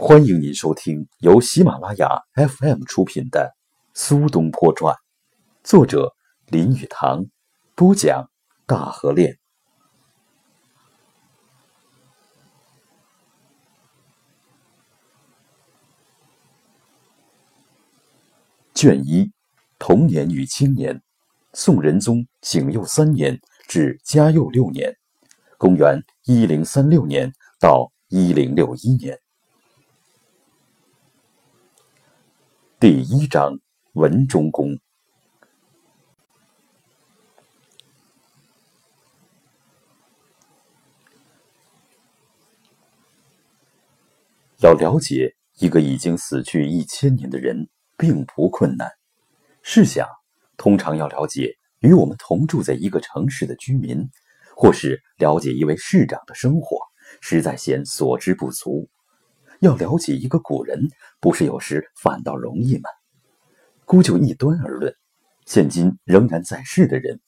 欢迎您收听由喜马拉雅 FM 出品的《苏东坡传》，作者林语堂，播讲大河恋。卷一：童年与青年，宋仁宗景佑三年至嘉佑六年（公元一零三六年到一零六一年）。第一章文中公。要了解一个已经死去一千年的人，并不困难。试想，通常要了解与我们同住在一个城市的居民，或是了解一位市长的生活，实在嫌所知不足。要了解一个古人，不是有时反倒容易吗？孤就一端而论，现今仍然在世的人，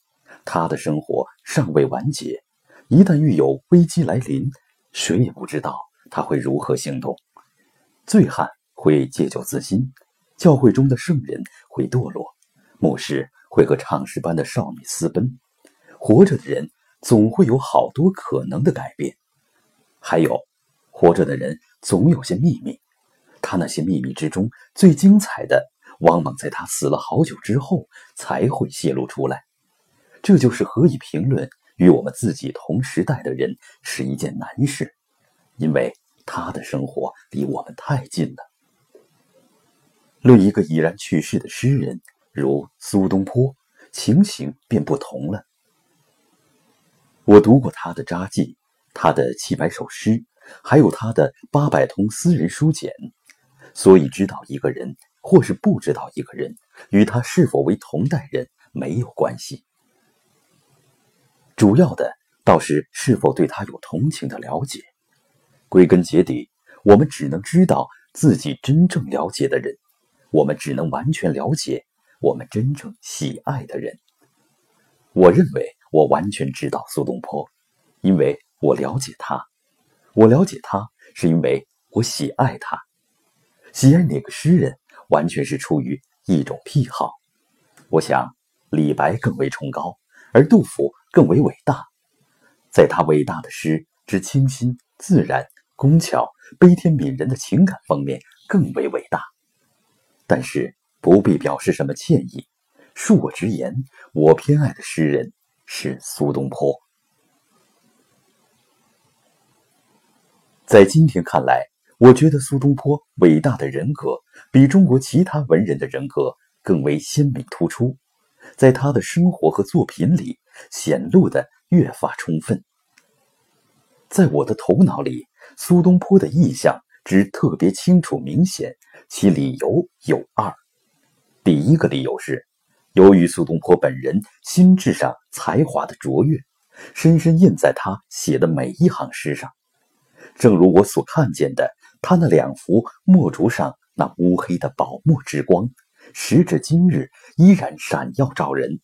他的生活尚未完结。一旦遇有危机来临，谁也不知道他会如何行动。醉汉会借酒自新，教会中的圣人会堕落，牧师会和唱诗班的少女私奔。活着的人总会有好多可能的改变，还有，活着的人。总有些秘密，他那些秘密之中最精彩的，往往在他死了好久之后才会泄露出来。这就是何以评论与我们自己同时代的人是一件难事，因为他的生活离我们太近了。论一个已然去世的诗人，如苏东坡，情形便不同了。我读过他的札记，他的七百首诗。还有他的八百通私人书简，所以知道一个人或是不知道一个人，与他是否为同代人没有关系。主要的倒是是否对他有同情的了解。归根结底，我们只能知道自己真正了解的人，我们只能完全了解我们真正喜爱的人。我认为我完全知道苏东坡，因为我了解他。我了解他，是因为我喜爱他。喜爱哪个诗人，完全是出于一种癖好。我想，李白更为崇高，而杜甫更为伟大。在他伟大的诗之清新、自然、工巧、悲天悯人的情感方面，更为伟大。但是不必表示什么歉意，恕我直言，我偏爱的诗人是苏东坡。在今天看来，我觉得苏东坡伟大的人格比中国其他文人的人格更为鲜明突出，在他的生活和作品里显露的越发充分。在我的头脑里，苏东坡的意象之特别清楚明显，其理由有二：第一个理由是，由于苏东坡本人心智上才华的卓越，深深印在他写的每一行诗上。正如我所看见的，他那两幅墨竹上那乌黑的宝墨之光，时至今日依然闪耀照人，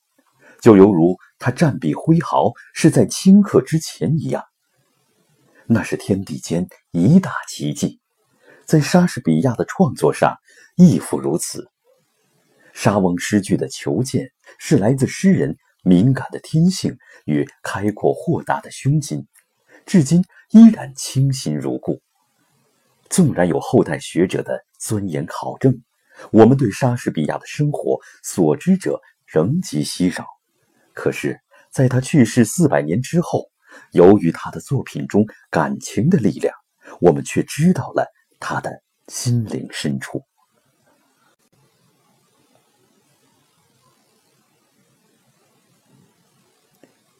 就犹如他战笔挥毫是在顷刻之前一样。那是天地间一大奇迹，在莎士比亚的创作上亦复如此。莎翁诗句的求见，是来自诗人敏感的天性与开阔豁达的胸襟，至今。依然清新如故。纵然有后代学者的钻研考证，我们对莎士比亚的生活所知者仍极稀少。可是，在他去世四百年之后，由于他的作品中感情的力量，我们却知道了他的心灵深处。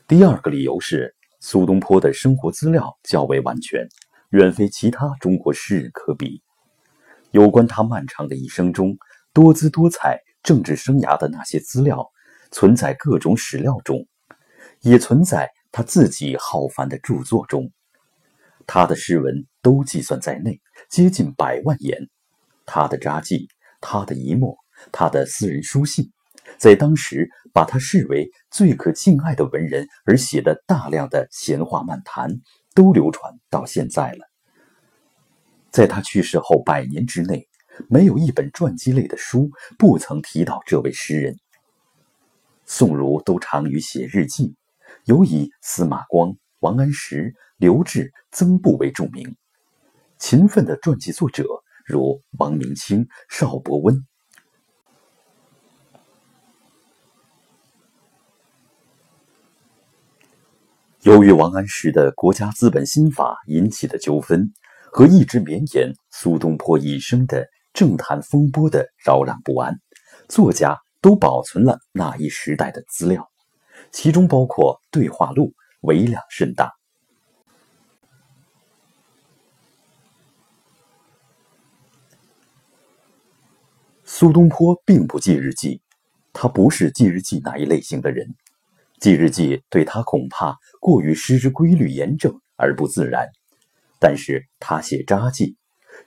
第二个理由是。苏东坡的生活资料较为完全，远非其他中国诗人可比。有关他漫长的一生中多姿多彩政治生涯的那些资料，存在各种史料中，也存在他自己浩繁的著作中。他的诗文都计算在内，接近百万言。他的札记，他的遗墨，他的私人书信。在当时，把他视为最可敬爱的文人，而写的大量的闲话漫谈，都流传到现在了。在他去世后百年之内，没有一本传记类的书不曾提到这位诗人。宋儒都长于写日记，尤以司马光、王安石、刘志、曾布为著名。勤奋的传记作者如王明清、邵伯温。由于王安石的国家资本新法引起的纠纷，和一直绵延苏东坡一生的政坛风波的扰攘不安，作家都保存了那一时代的资料，其中包括对话录，为量甚大。苏东坡并不记日记，他不是记日记那一类型的人。记日记对他恐怕过于失之规律严正而不自然，但是他写札记，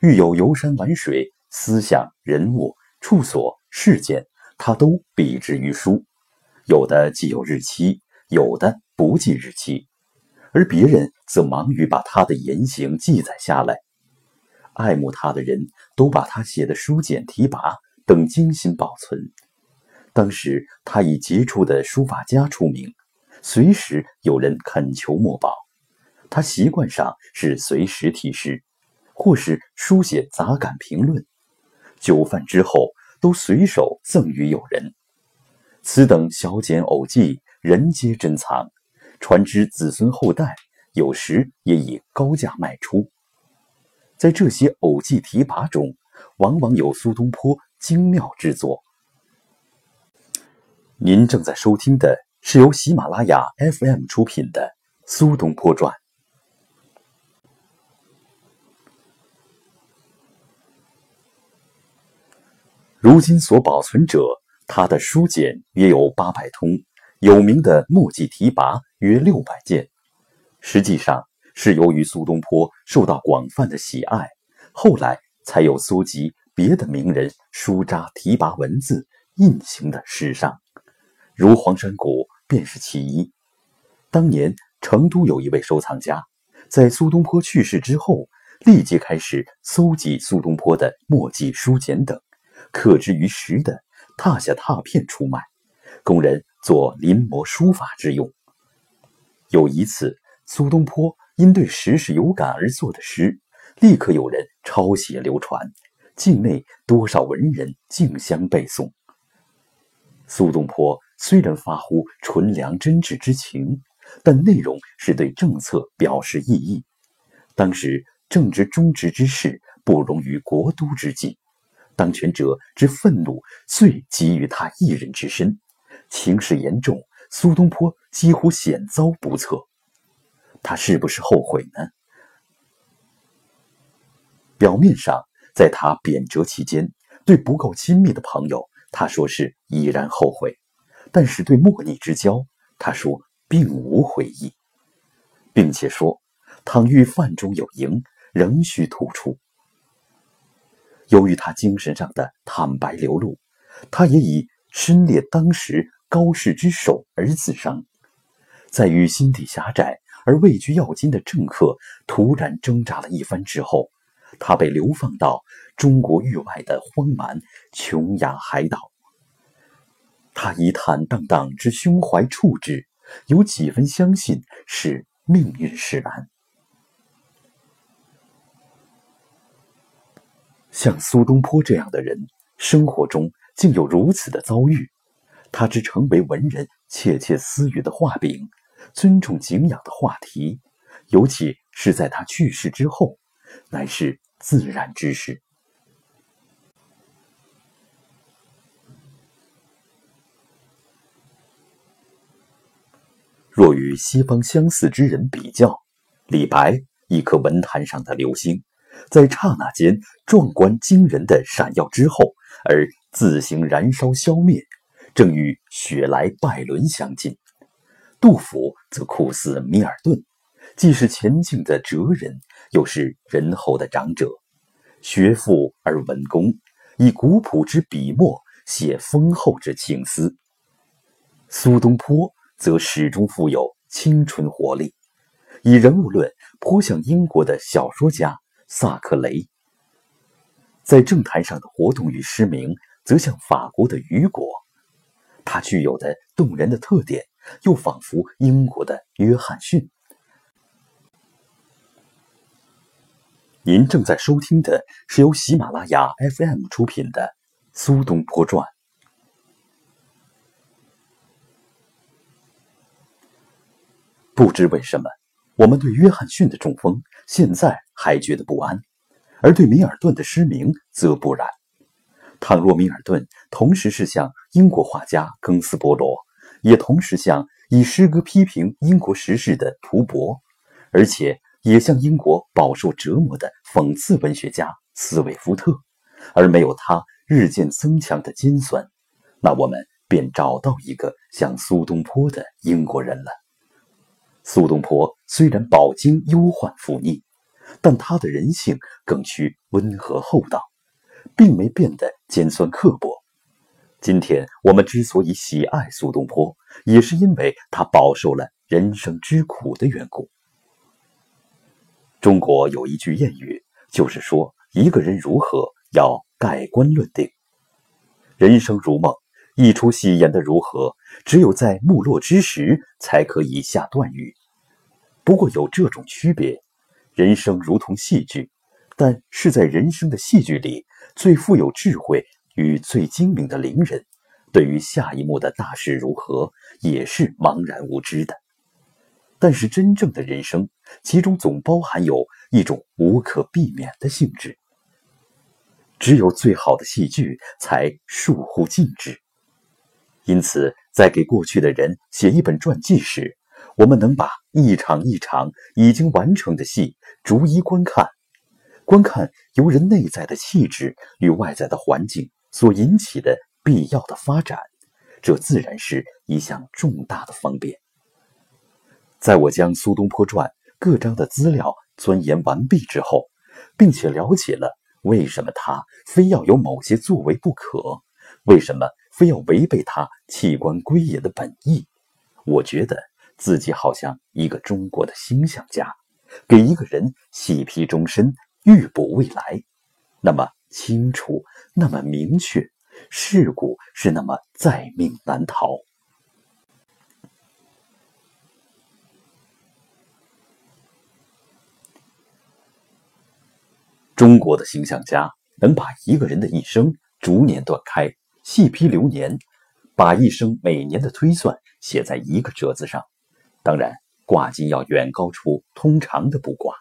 遇有游山玩水、思想、人物、处所、事件，他都笔之于书，有的记有日期，有的不记日期，而别人则忙于把他的言行记载下来。爱慕他的人都把他写的书简提拔等精心保存。当时他以杰出的书法家出名，随时有人恳求墨宝。他习惯上是随时题诗，或是书写杂感评论。酒饭之后，都随手赠予友人。此等小简偶记，人皆珍藏，传之子孙后代。有时也以高价卖出。在这些偶记题跋中，往往有苏东坡精妙之作。您正在收听的是由喜马拉雅 FM 出品的《苏东坡传》。如今所保存者，他的书简约有八百通，有名的墨迹题跋约六百件。实际上是由于苏东坡受到广泛的喜爱，后来才有搜集别的名人书札题跋文字印行的诗上。如黄山谷便是其一。当年成都有一位收藏家，在苏东坡去世之后，立即开始搜集苏东坡的墨迹、书简等，刻之于石的拓下拓片出卖，供人做临摹书法之用。有一次，苏东坡因对时事有感而作的诗，立刻有人抄写流传，境内多少文人竞相背诵。苏东坡。虽然发乎纯良真挚之情，但内容是对政策表示异议。当时正值忠直之事，不容于国都之际，当权者之愤怒最集于他一人之身，情势严重，苏东坡几乎险遭不测。他是不是后悔呢？表面上，在他贬谪期间，对不够亲密的朋友，他说是已然后悔。但是对莫逆之交，他说并无悔意，并且说，倘遇饭中有蝇，仍需吐出。由于他精神上的坦白流露，他也以身列当时高士之首而自伤。在与心地狭窄而位居要津的政客突然挣扎了一番之后，他被流放到中国域外的荒蛮琼崖海岛。他以坦荡荡之胸怀处之，有几分相信是命运使然。像苏东坡这样的人，生活中竟有如此的遭遇，他之成为文人窃窃私语的画饼，尊重敬仰的话题，尤其是在他去世之后，乃是自然之事。若与西方相似之人比较，李白一颗文坛上的流星，在刹那间壮观惊人的闪耀之后，而自行燃烧消灭，正与雪莱拜伦相近。杜甫则酷似米尔顿，既是前进的哲人，又是仁厚的长者，学富而文公，以古朴之笔墨写丰厚之情思。苏东坡。则始终富有青春活力。以人物论，颇像英国的小说家萨克雷。在政坛上的活动与诗名，则像法国的雨果。他具有的动人的特点，又仿佛英国的约翰逊。您正在收听的是由喜马拉雅 FM 出品的《苏东坡传》。不知为什么，我们对约翰逊的中风现在还觉得不安，而对米尔顿的失明则不然。倘若米尔顿同时是像英国画家庚斯伯罗，也同时像以诗歌批评英国时事的图伯，而且也像英国饱受折磨的讽刺文学家斯韦夫特，而没有他日渐增强的尖酸，那我们便找到一个像苏东坡的英国人了。苏东坡虽然饱经忧患负逆，但他的人性更趋温和厚道，并没变得尖酸刻薄。今天我们之所以喜爱苏东坡，也是因为他饱受了人生之苦的缘故。中国有一句谚语，就是说一个人如何要盖棺论定。人生如梦，一出戏演的如何，只有在幕落之时才可以下断语。不过有这种区别，人生如同戏剧，但是在人生的戏剧里，最富有智慧与最精明的伶人，对于下一幕的大事如何，也是茫然无知的。但是真正的人生，其中总包含有一种无可避免的性质。只有最好的戏剧才疏忽尽致。因此，在给过去的人写一本传记时，我们能把一场一场已经完成的戏逐一观看，观看由人内在的气质与外在的环境所引起的必要的发展，这自然是一项重大的方便。在我将《苏东坡传》各章的资料钻研完毕之后，并且了解了为什么他非要有某些作为不可，为什么非要违背他弃官归隐的本意，我觉得。自己好像一个中国的星象家，给一个人细批终身、预卜未来，那么清楚，那么明确，事故是那么在命难逃。中国的星象家能把一个人的一生逐年断开，细批流年，把一生每年的推算写在一个折子上。当然，卦金要远高出通常的卜卦，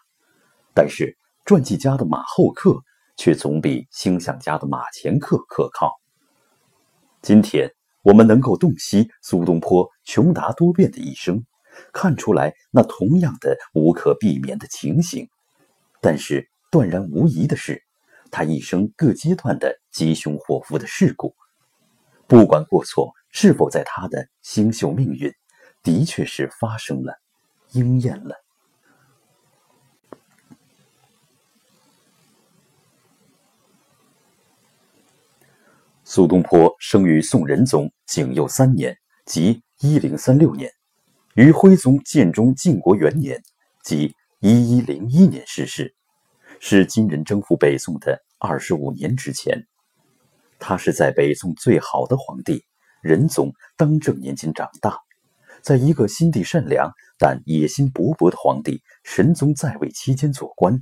但是传记家的马后客却总比星象家的马前客可靠。今天我们能够洞悉苏东坡穷达多变的一生，看出来那同样的无可避免的情形，但是断然无疑的是，他一生各阶段的吉凶祸福的事故，不管过错是否在他的星宿命运。的确是发生了，应验了。苏东坡生于宋仁宗景佑三年，即一零三六年，于徽宗建中靖国元年，即一一零一年逝世，是金人征服北宋的二十五年之前。他是在北宋最好的皇帝仁宗当政年间长大。在一个心地善良但野心勃勃的皇帝神宗在位期间做官，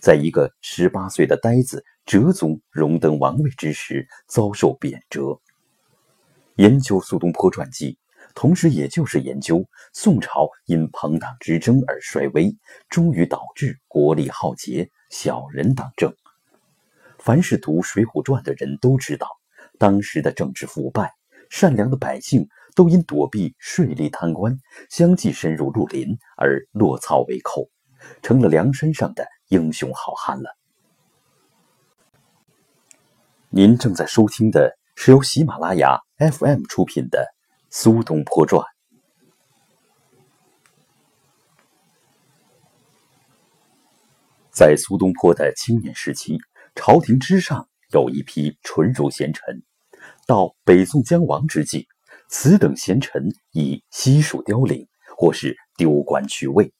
在一个十八岁的呆子哲宗荣登王位之时遭受贬谪。研究苏东坡传记，同时也就是研究宋朝因朋党之争而衰微，终于导致国力浩劫，小人当政。凡是读《水浒传》的人都知道，当时的政治腐败，善良的百姓。都因躲避税吏贪官，相继深入绿林而落草为寇，成了梁山上的英雄好汉了。您正在收听的是由喜马拉雅 FM 出品的《苏东坡传》。在苏东坡的青年时期，朝廷之上有一批纯儒贤臣，到北宋将亡之际。此等贤臣已悉数凋零，或是丢官去位，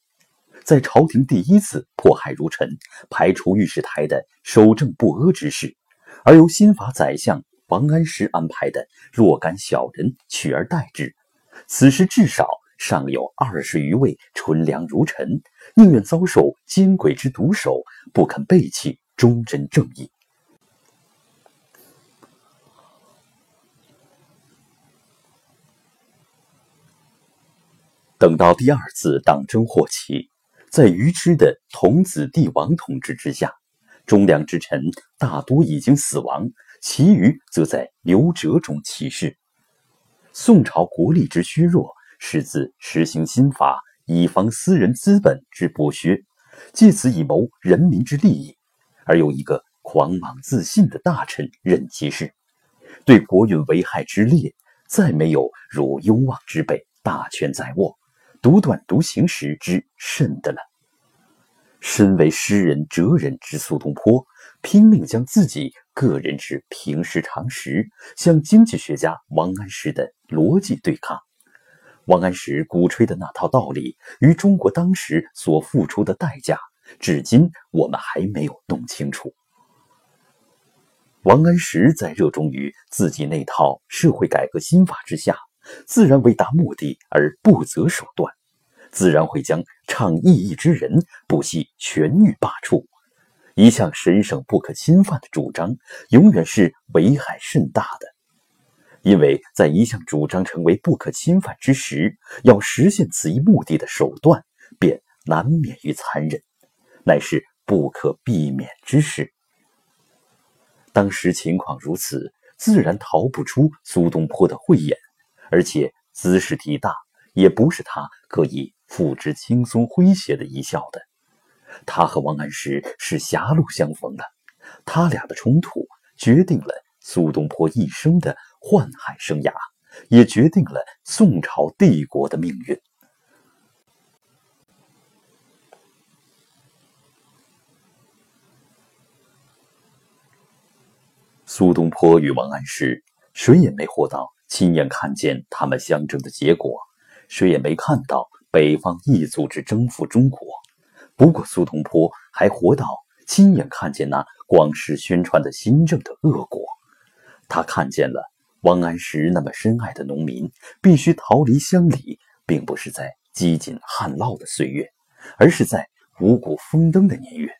在朝廷第一次迫害如臣，排除御史台的守正不阿之事，而由新法宰相王安石安排的若干小人取而代之。此时至少尚有二十余位纯良如臣，宁愿遭受奸鬼之毒手，不肯背弃忠贞正义。等到第二次党争祸起。在愚痴的童子帝王统治之下，忠良之臣大多已经死亡，其余则在流折中起事。宋朝国力之虚弱，始自实行新法，以防私人资本之剥削，借此以谋人民之利益。而有一个狂妄自信的大臣任其事，对国运危害之烈，再没有如雍望之辈大权在握。独断独行时之甚的了。身为诗人哲人之苏东坡，拼命将自己个人之平时常识向经济学家王安石的逻辑对抗。王安石鼓吹的那套道理与中国当时所付出的代价，至今我们还没有弄清楚。王安石在热衷于自己那套社会改革新法之下。自然为达目的而不择手段，自然会将倡异义之人不惜权欲罢黜。一向神圣不可侵犯的主张，永远是危害甚大的。因为在一项主张成为不可侵犯之时，要实现此一目的的手段，便难免于残忍，乃是不可避免之事。当时情况如此，自然逃不出苏东坡的慧眼。而且姿势体大，也不是他可以付之轻松诙谐的一笑的。他和王安石是狭路相逢的，他俩的冲突决定了苏东坡一生的宦海生涯，也决定了宋朝帝国的命运。苏东坡与王安石，谁也没活到。亲眼看见他们相争的结果，谁也没看到北方异族之征服中国。不过苏东坡还活到亲眼看见那广施宣传的新政的恶果。他看见了王安石那么深爱的农民必须逃离乡里，并不是在饥馑旱涝的岁月，而是在五谷丰登的年月，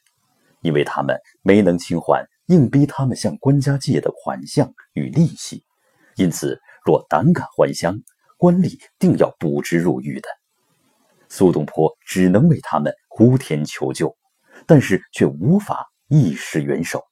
因为他们没能清还硬逼他们向官家借的款项与利息，因此。若胆敢还乡，官吏定要捕之入狱的。苏东坡只能为他们呼天求救，但是却无法一时援手。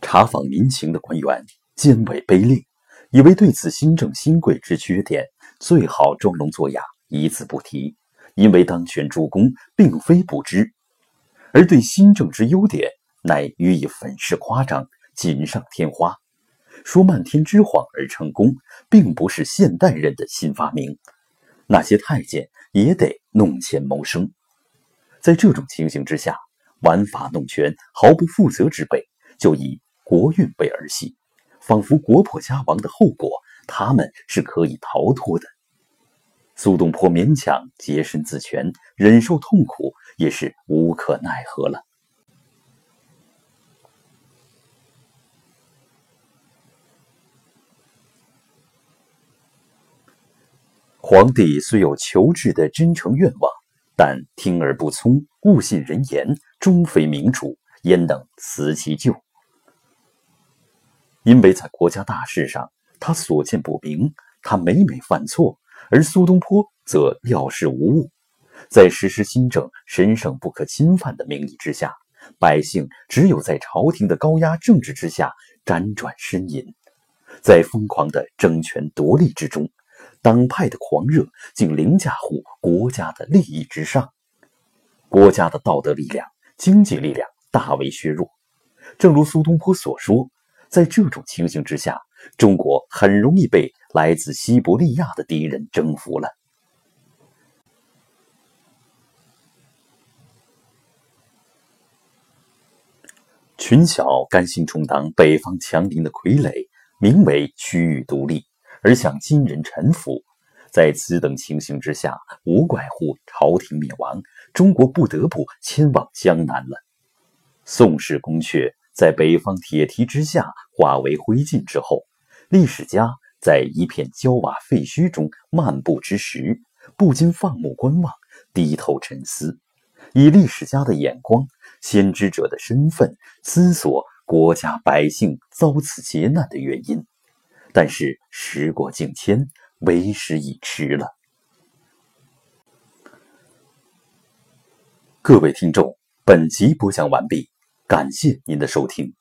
查访民情的官员奸伪卑劣，以为对此新政新贵之缺点，最好装聋作哑，一字不提，因为当权主公并非不知。而对新政之优点，乃予以粉饰夸张、锦上添花，说漫天之谎而成功，并不是现代人的新发明。那些太监也得弄钱谋生。在这种情形之下，玩法弄权、毫不负责之辈，就以国运为儿戏，仿佛国破家亡的后果，他们是可以逃脱的。苏东坡勉强洁身自全，忍受痛苦。也是无可奈何了。皇帝虽有求治的真诚愿望，但听而不从，误信人言，终非明主，焉能辞其咎？因为在国家大事上，他所见不明，他每每犯错，而苏东坡则料事无误。在实施新政、神圣不可侵犯的名义之下，百姓只有在朝廷的高压政治之下辗转呻吟，在疯狂的争权夺利之中，党派的狂热竟凌驾乎国家的利益之上，国家的道德力量、经济力量大为削弱。正如苏东坡所说，在这种情形之下，中国很容易被来自西伯利亚的敌人征服了。群小甘心充当北方强邻的傀儡，名为区域独立，而向金人臣服。在此等情形之下，无怪乎朝廷灭亡，中国不得不迁往江南了。宋氏宫阙在北方铁蹄之下化为灰烬之后，历史家在一片焦瓦废墟中漫步之时，不禁放目观望，低头沉思，以历史家的眼光、先知者的身份，思索国家百姓遭此劫难的原因。但是时过境迁。为时已迟了。各位听众，本集播讲完毕，感谢您的收听。